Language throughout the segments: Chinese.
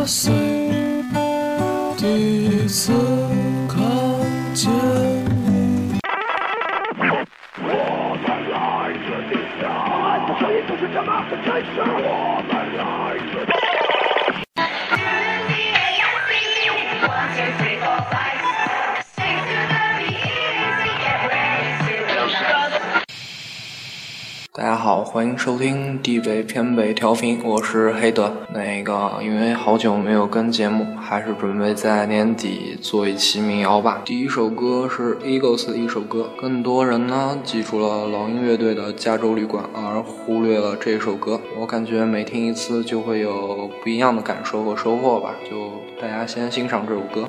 八岁第一次看见你。我们来自地下，声音就是这么的真实。好，欢迎收听地北偏北调频，我是黑德。那个，因为好久没有跟节目，还是准备在年底做一期民谣吧。第一首歌是 Eagles 的一首歌，更多人呢记住了老鹰乐队的《加州旅馆》，而忽略了这首歌。我感觉每听一次就会有不一样的感受和收获吧。就大家先欣赏这首歌。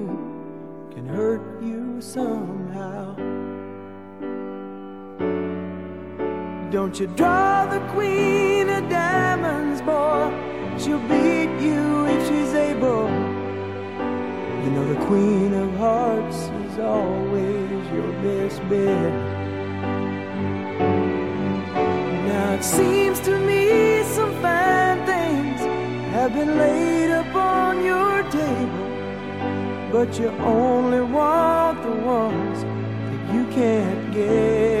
Don't you draw the queen of diamonds, boy? She'll beat you if she's able. You know the queen of hearts is always your best bet. Now it seems to me some fine things have been laid upon your table but you only want the ones that you can't get.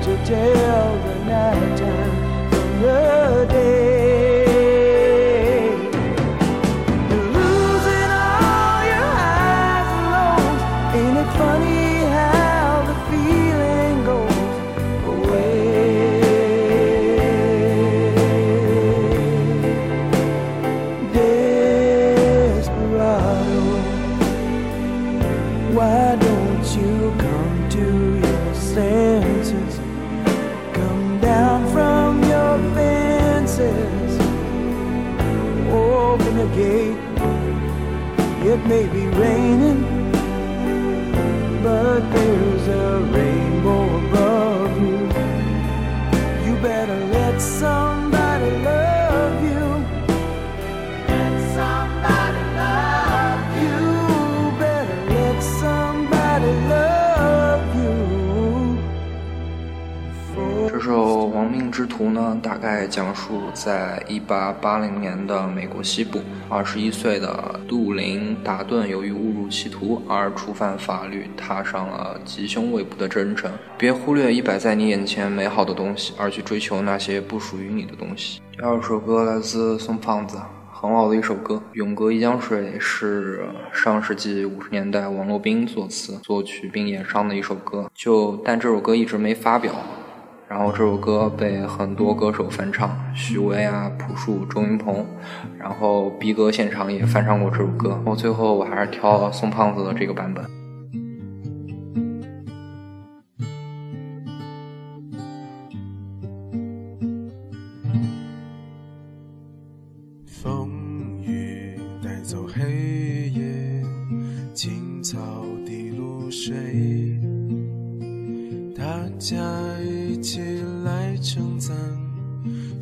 to tell the nighttime from the day. 这首《亡命之徒》呢，大概讲述在1880年的美国西部，21岁的杜林·达顿由于误入歧途而触犯法律，踏上了吉凶未卜的征程。别忽略一摆在你眼前美好的东西，而去追求那些不属于你的东西。第二首歌来自宋胖子。很好的一首歌，《永隔一江水》是上世纪五十年代王洛宾作词、作曲并演唱的一首歌。就但这首歌一直没发表，然后这首歌被很多歌手翻唱，许巍啊、朴树、周云鹏，然后逼哥现场也翻唱过这首歌。然后最后我还是挑了宋胖子的这个版本。一起来称赞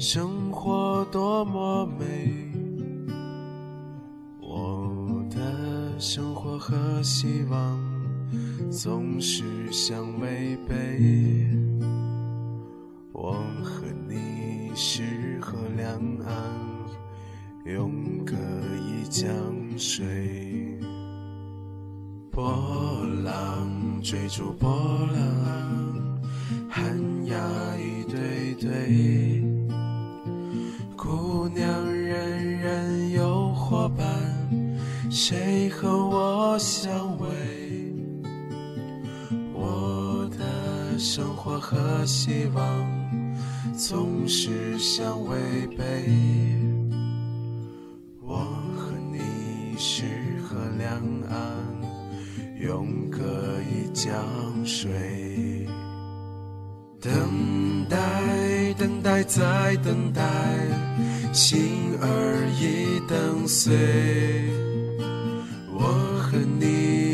生活多么美。我的生活和希望总是相违背。我和你是河两岸，永隔一江水。波浪追逐波浪，我相偎？我的生活和希望总是相违背。我和你是河两岸，永隔一江水。等待，等待，再等待，心儿已等碎。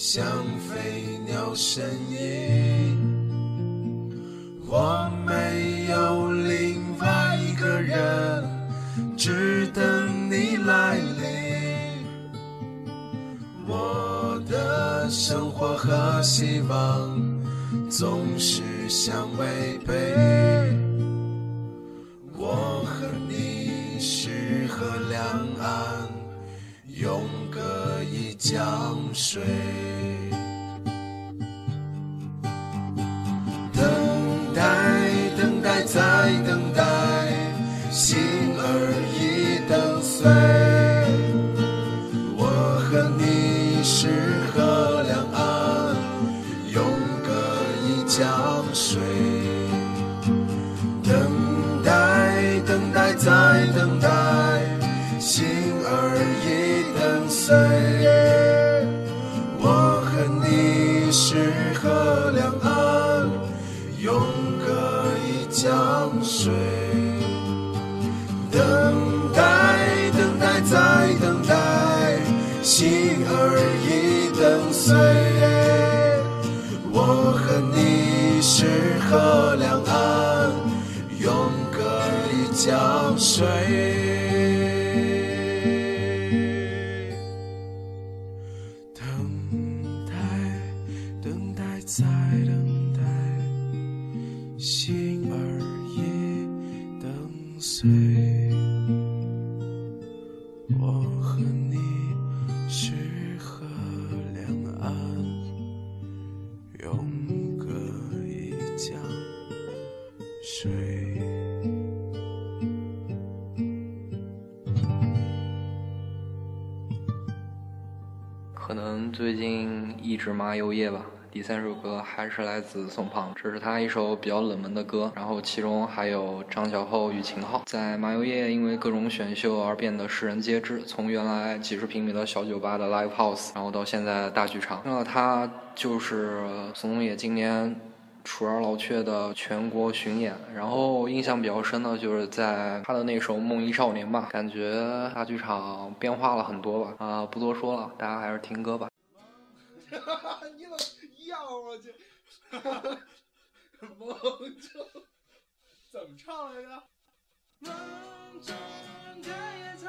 像飞鸟身影。我没有另外一个人，只等你来临。我的生活和希望总是相违背。我和你是河两岸，永隔一江水。最近一直麻油叶吧。第三首歌还是来自宋胖，这是他一首比较冷门的歌，然后其中还有张小厚与秦昊。在麻油叶因为各种选秀而变得世人皆知，从原来几十平米的小酒吧的 live house，然后到现在大剧场。那他就是宋冬野今年楚儿老雀的全国巡演，然后印象比较深的就是在他的那首《梦遗少年》吧，感觉大剧场变化了很多吧。啊、不多说了，大家还是听歌吧。你老要我去，梦中怎么唱来着？梦中的野草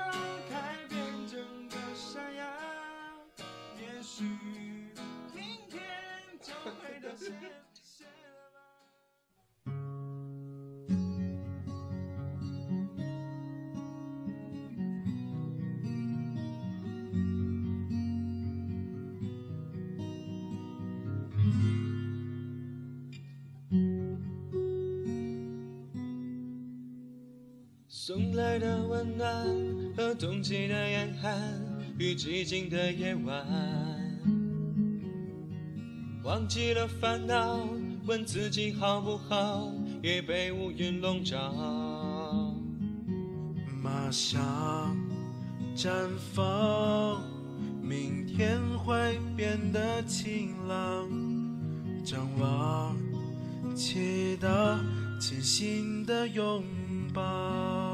开遍整个山崖，也许明天就会凋谢。送来的温暖和冬季的严寒与寂静的夜晚，忘记了烦恼，问自己好不好，也被乌云笼罩。马上绽放，明天会变得晴朗。张望，祈祷，清醒的拥抱。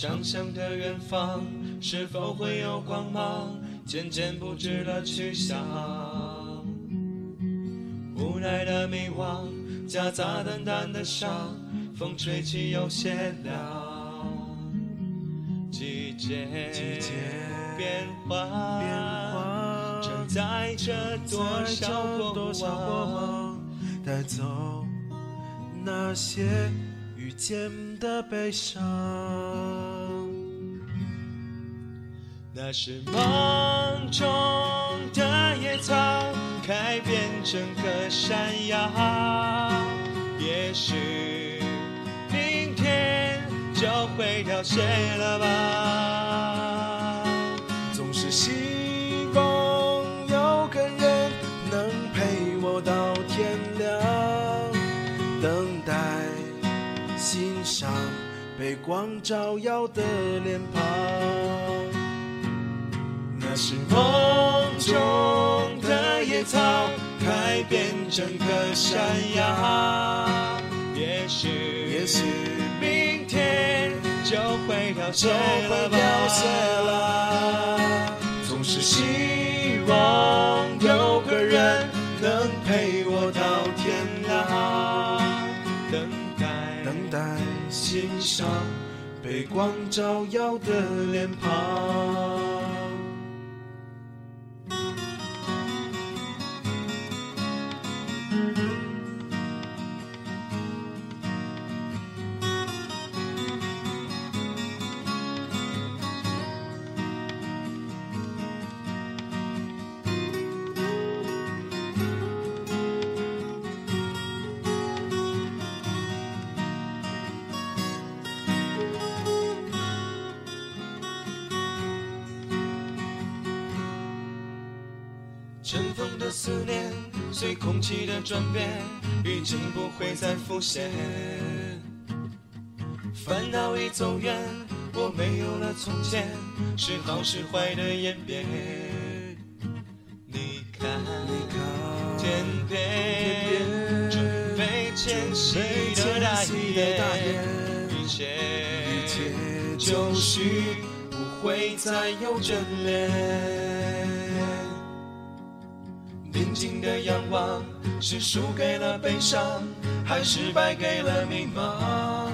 想象的远方是否会有光芒？渐渐不知了去向。无奈的迷惘，夹杂淡淡的伤，风吹起有些凉。季节变化，承载着多少过。往，带走那些遇见的悲伤。那是梦中的野草，开遍整个山崖。也许明天就会凋谢了吧。总是希望有个人能陪我到天亮，等待欣赏被光照耀的脸庞。那是梦中的野草，开遍整个山崖。也许，也许明天就会凋谢了吧。会凋谢了。总是希望有个人能陪我到天亮，等待等待欣赏被光照耀的脸庞。气的转变，已经不会再浮现。烦恼已走远，我没有了从前，是好是坏的演变。你看，你看，天边准备迁徙的大雁，一切一切就绪，不会再有眷恋。宁静的仰望，是输给了悲伤，还是败给了迷茫？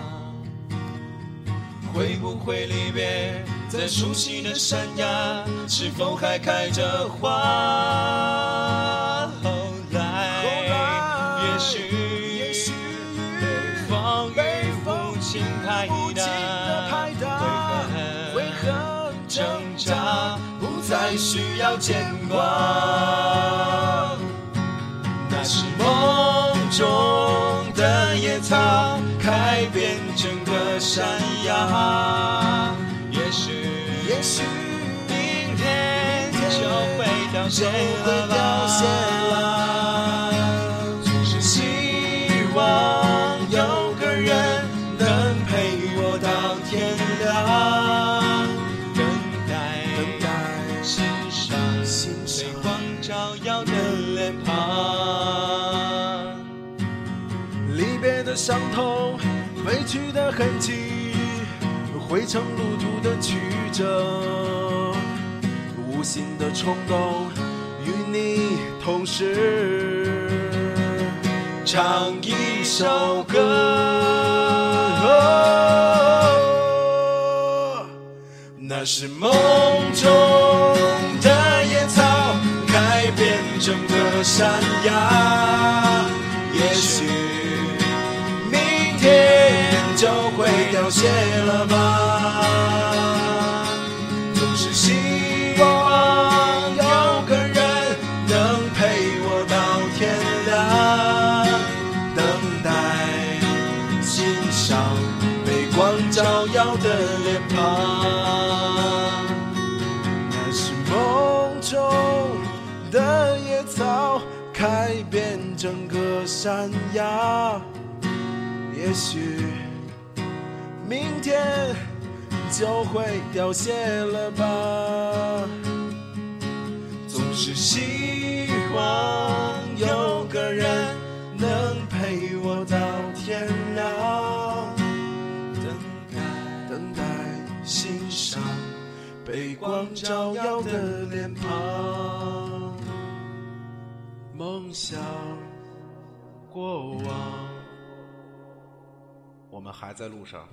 会不会离别在熟悉的山崖？是否还开着花？后来，也许，也许北风雨无情拍无情的拍打，悔悔恨恨挣扎，不再需要牵挂。梦中的野草，开遍整个山崖。也许，也许明天就会凋谢了吧。去的痕迹，汇成路途的曲折。无心的冲动，与你同时唱一首歌。那是梦中的野草，开遍整个山崖。也许就会凋谢了吧。总是希望有个人能陪我到天亮等待欣赏被光照耀的脸庞。那是梦中的野草开遍整个山崖。也许明天就会凋谢了吧。总是希望有个人能陪我到天亮，等待，等待，欣赏被光照耀的脸庞，梦想过往。我们还在路上。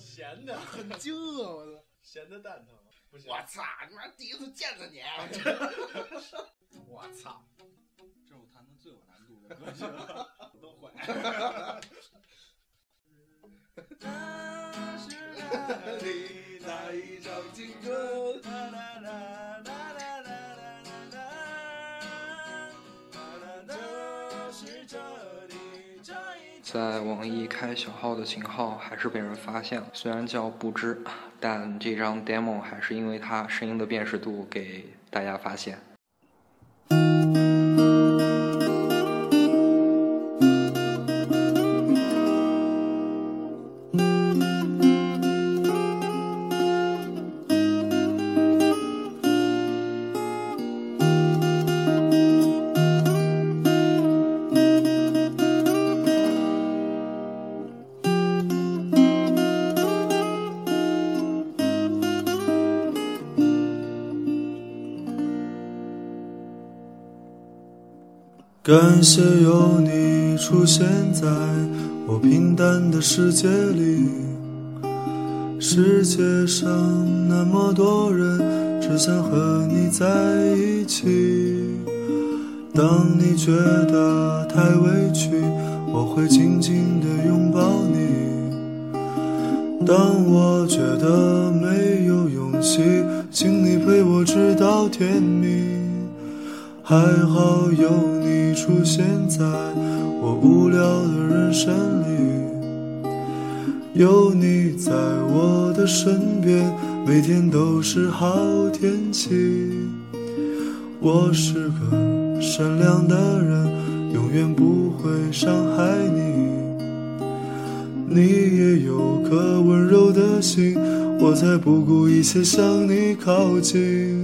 闲的很精啊！我操，闲的蛋疼，不行。我操！你妈第一次见着你，我操！这是我弹的最有难度的歌曲了，我都会。那是哪里那一场青春？啦啦啦在网易开小号的秦昊还是被人发现了，虽然叫不知，但这张 demo 还是因为他声音的辨识度给大家发现。感谢有你出现在我平淡的世界里。世界上那么多人，只想和你在一起。当你觉得太委屈，我会紧紧地拥抱你。当我觉得没有勇气，请你陪我直到天明。还好有你出现在我无聊的人生里，有你在我的身边，每天都是好天气。我是个善良的人，永远不会伤害你。你也有颗温柔的心，我才不顾一切向你靠近。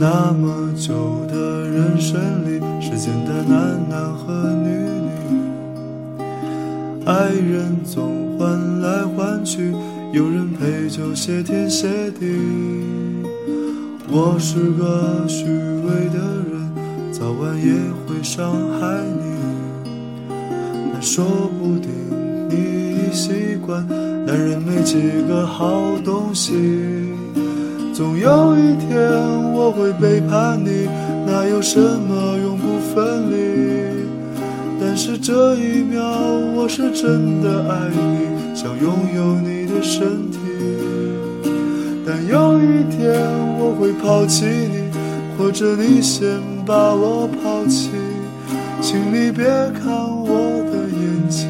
那么久的人生里，世间的男男和女女，爱人总换来换去，有人陪就谢天谢地。我是个虚伪的人，早晚也会伤害你，但说不定你已习惯，男人没几个好东西。总有一天我会背叛你，哪有什么永不分离？但是这一秒我是真的爱你，想拥有你的身体。但有一天我会抛弃你，或者你先把我抛弃。请你别看我的眼睛，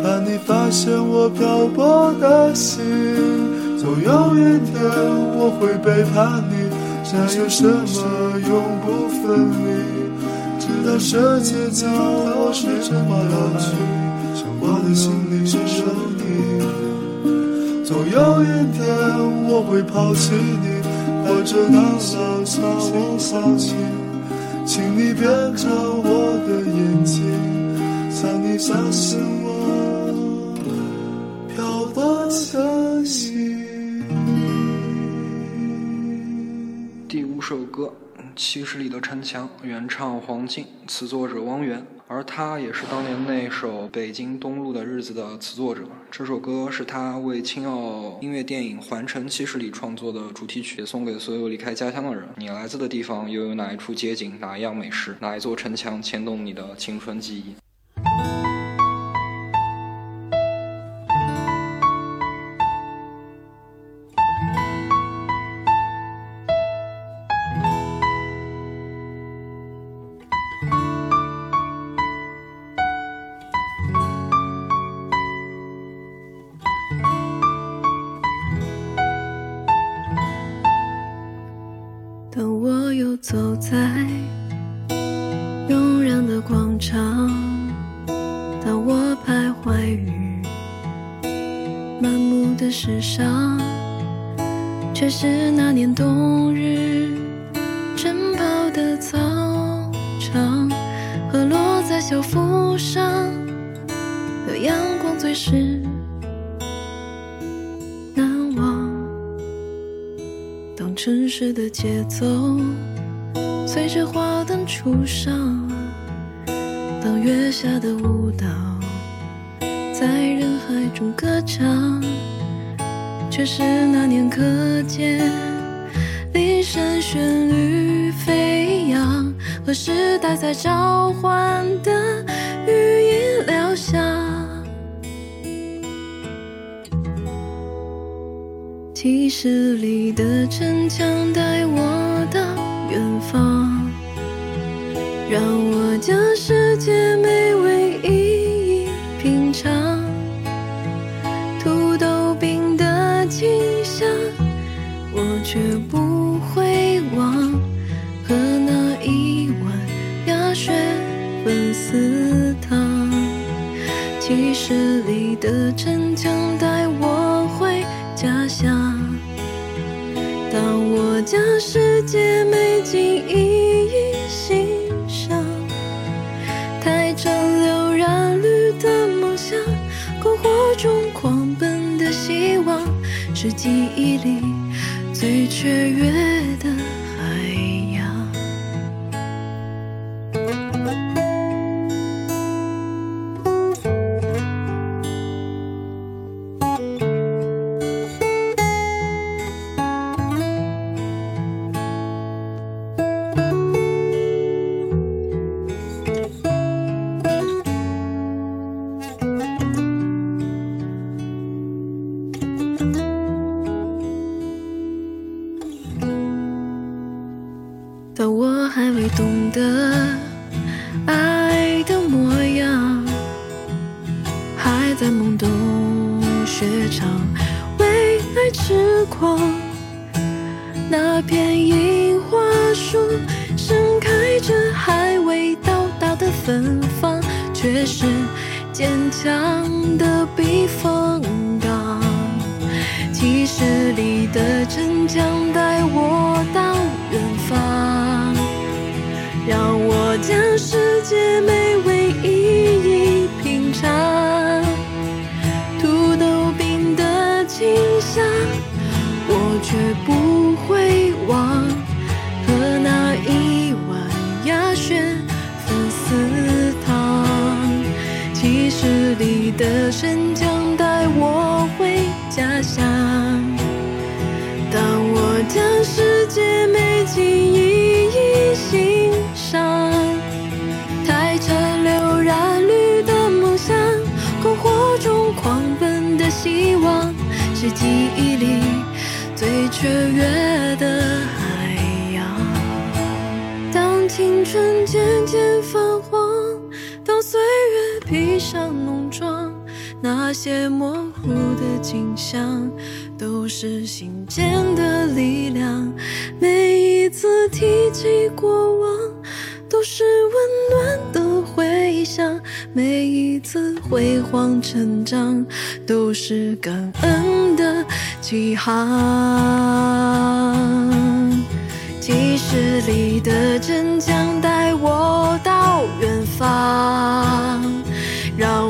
怕你发现我漂泊的心。总有一天我会背叛你，哪有什么永不分离？直到世界尽头是这么老去，我的心里只有你。总有一天我会抛弃你，或者到老把我抛弃。请你别看我的眼睛，让你相信我这首歌《七十里的城墙》，原唱黄静，词作者汪源，而他也是当年那首《北京东路的日子》的词作者。这首歌是他为青奥音乐电影《环城七十里》创作的主题曲，送给所有离开家乡的人。你来自的地方又有哪一处街景、哪一样美食、哪一座城墙牵动你的青春记忆？满目的时尚，却是那年冬日晨跑的操场和落在校服上的阳光最是难忘。当城市的节奏随着花灯初上，当月下的舞蹈在人海中歌唱，却是那年课间铃声旋律飞扬，和时代在召唤的语音聊响。七十里的城墙带我到远方，让我将世界美却不会忘，和那一碗鸭血粉丝汤。七十里的城墙带我回家乡。当我将世界美景一一欣赏，带着流染绿的梦想，篝火中狂奔的希望，是记忆里最雀跃懂得爱的模样，还在懵懂学唱，为爱痴狂。那片樱花树盛开着还未到达的芬芳，却是坚强的避风港。七十里的城墙带我姐妹。雀跃的海洋。当青春渐渐泛黄，当岁月披上浓妆，那些模糊的景象，都是心间的力量。每一次提起过往，都是温暖的回响。每一次辉煌成长，都是感恩的起航。几十里的真将带我到远方，让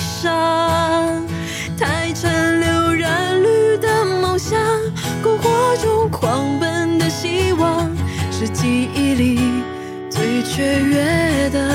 上，太陈流染绿的梦想，篝火中狂奔的希望，是记忆里最雀跃的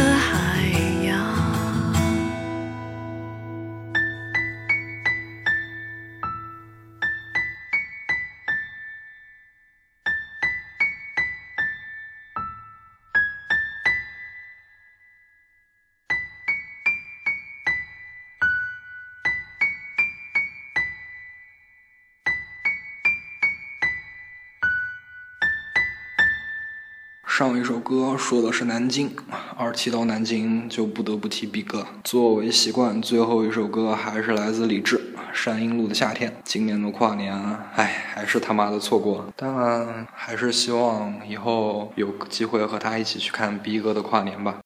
上一首歌说的是南京，二提到南京就不得不提 B 哥。作为习惯，最后一首歌还是来自李志，《山阴路的夏天》。今年的跨年，唉，还是他妈的错过了。但还是希望以后有机会和他一起去看 B 哥的跨年吧。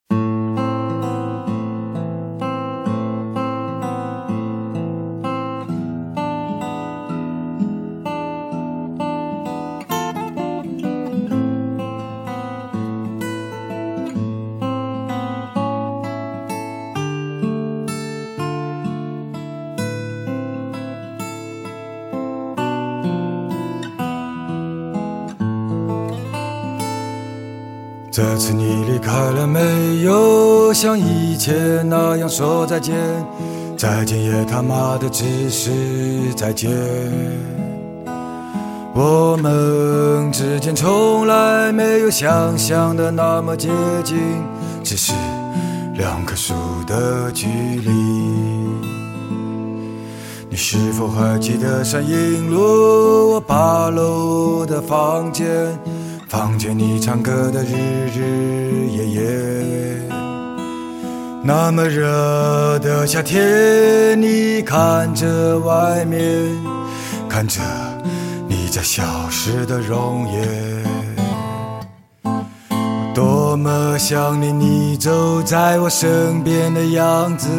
像以前那样说再见，再见也他妈的只是再见。我们之间从来没有想象的那么接近，只是两棵树的距离。你是否还记得山阴路我八楼的房间？房间里唱歌的日日夜夜，那么热的夏天，你看着外面，看着你在消失的容颜。多么想念你走在我身边的样子，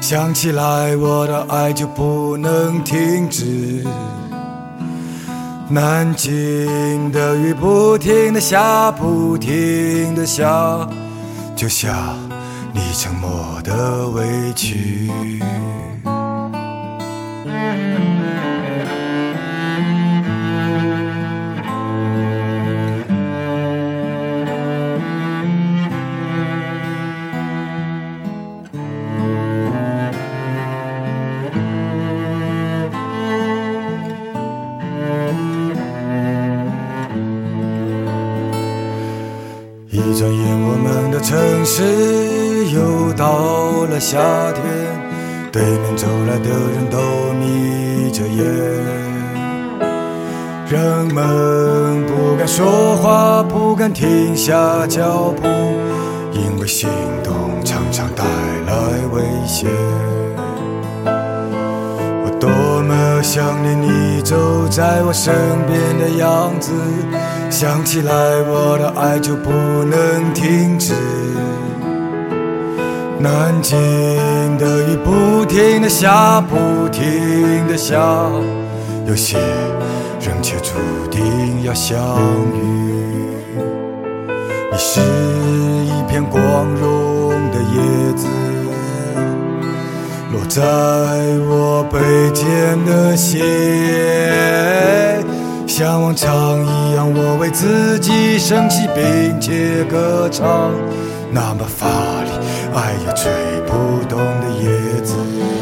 想起来我的爱就不能停止。南京的雨不停的下，不停的下，就像你沉默的委屈。夏天，对面走来的人都眯着眼。人们不敢说话，不敢停下脚步，因为心动常常带来危险。我多么想念你走在我身边的样子，想起来我的爱就不能停止。南京的雨不停的下，不停的下，有些人却注定要相遇。你是一片光荣的叶子。落在我背肩的斜，像往常一样，我为自己升起并且歌唱，那么乏力，爱又吹不动的叶子。